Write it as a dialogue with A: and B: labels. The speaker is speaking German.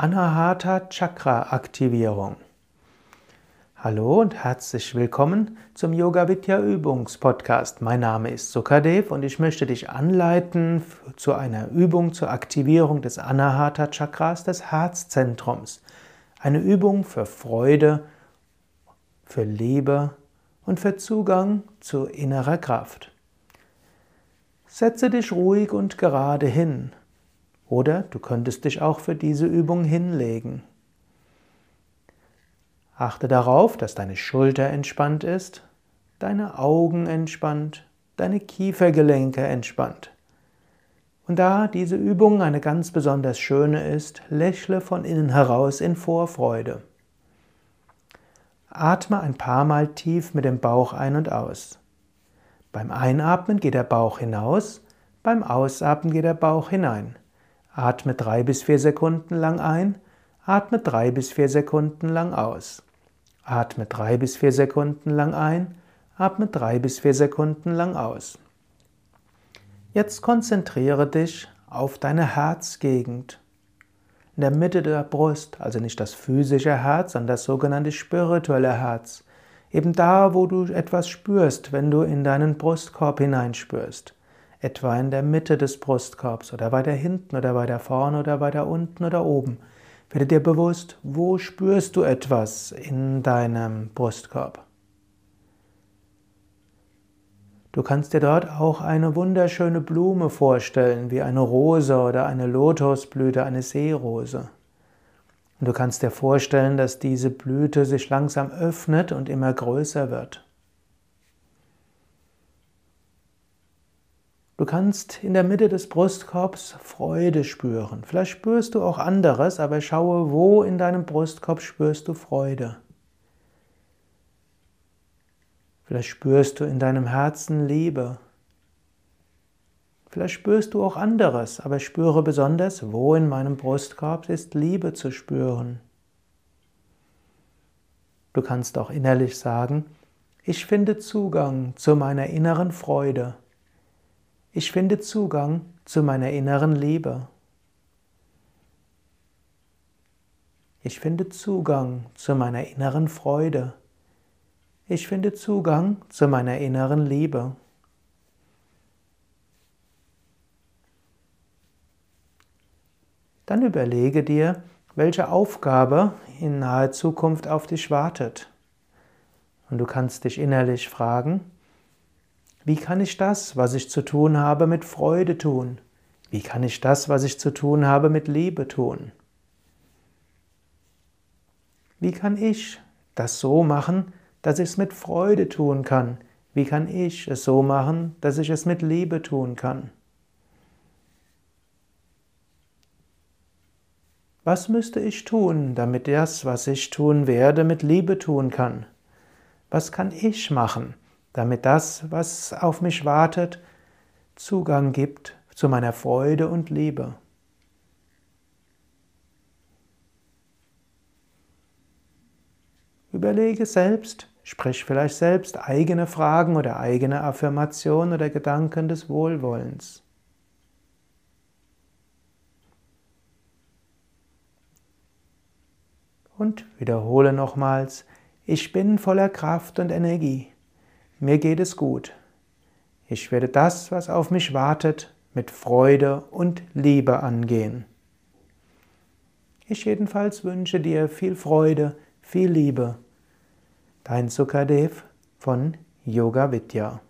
A: Anahata Chakra Aktivierung. Hallo und herzlich willkommen zum Yoga Vidya Übungspodcast. Mein Name ist Sukadev und ich möchte dich anleiten zu einer Übung zur Aktivierung des Anahata Chakras des Herzzentrums. Eine Übung für Freude, für Liebe und für Zugang zu innerer Kraft. Setze dich ruhig und gerade hin oder du könntest dich auch für diese Übung hinlegen. Achte darauf, dass deine Schulter entspannt ist, deine Augen entspannt, deine Kiefergelenke entspannt. Und da diese Übung eine ganz besonders schöne ist, lächle von innen heraus in Vorfreude. Atme ein paar Mal tief mit dem Bauch ein und aus. Beim Einatmen geht der Bauch hinaus, beim Ausatmen geht der Bauch hinein. Atme drei bis vier Sekunden lang ein, atme drei bis vier Sekunden lang aus. Atme drei bis vier Sekunden lang ein, atme drei bis vier Sekunden lang aus. Jetzt konzentriere dich auf deine Herzgegend. In der Mitte der Brust, also nicht das physische Herz, sondern das sogenannte spirituelle Herz. Eben da, wo du etwas spürst, wenn du in deinen Brustkorb hineinspürst etwa in der Mitte des Brustkorbs oder weiter hinten oder weiter vorne oder weiter unten oder oben. Werde dir bewusst, wo spürst du etwas in deinem Brustkorb. Du kannst dir dort auch eine wunderschöne Blume vorstellen, wie eine Rose oder eine Lotusblüte, eine Seerose. Und du kannst dir vorstellen, dass diese Blüte sich langsam öffnet und immer größer wird. Du kannst in der Mitte des Brustkorbs Freude spüren. Vielleicht spürst du auch anderes, aber schaue, wo in deinem Brustkorb spürst du Freude. Vielleicht spürst du in deinem Herzen Liebe. Vielleicht spürst du auch anderes, aber spüre besonders, wo in meinem Brustkorb ist Liebe zu spüren. Du kannst auch innerlich sagen, ich finde Zugang zu meiner inneren Freude. Ich finde Zugang zu meiner inneren Liebe. Ich finde Zugang zu meiner inneren Freude. Ich finde Zugang zu meiner inneren Liebe. Dann überlege dir, welche Aufgabe in naher Zukunft auf dich wartet. Und du kannst dich innerlich fragen, wie kann ich das, was ich zu tun habe, mit Freude tun? Wie kann ich das, was ich zu tun habe, mit Liebe tun? Wie kann ich das so machen, dass ich es mit Freude tun kann? Wie kann ich es so machen, dass ich es mit Liebe tun kann? Was müsste ich tun, damit das, was ich tun werde, mit Liebe tun kann? Was kann ich machen, damit das, was auf mich wartet, Zugang gibt zu meiner Freude und Liebe. Überlege selbst, sprich vielleicht selbst eigene Fragen oder eigene Affirmationen oder Gedanken des Wohlwollens. Und wiederhole nochmals, ich bin voller Kraft und Energie. Mir geht es gut. Ich werde das, was auf mich wartet, mit Freude und Liebe angehen. Ich jedenfalls wünsche dir viel Freude, viel Liebe. Dein Sukadev von Yoga Vidya.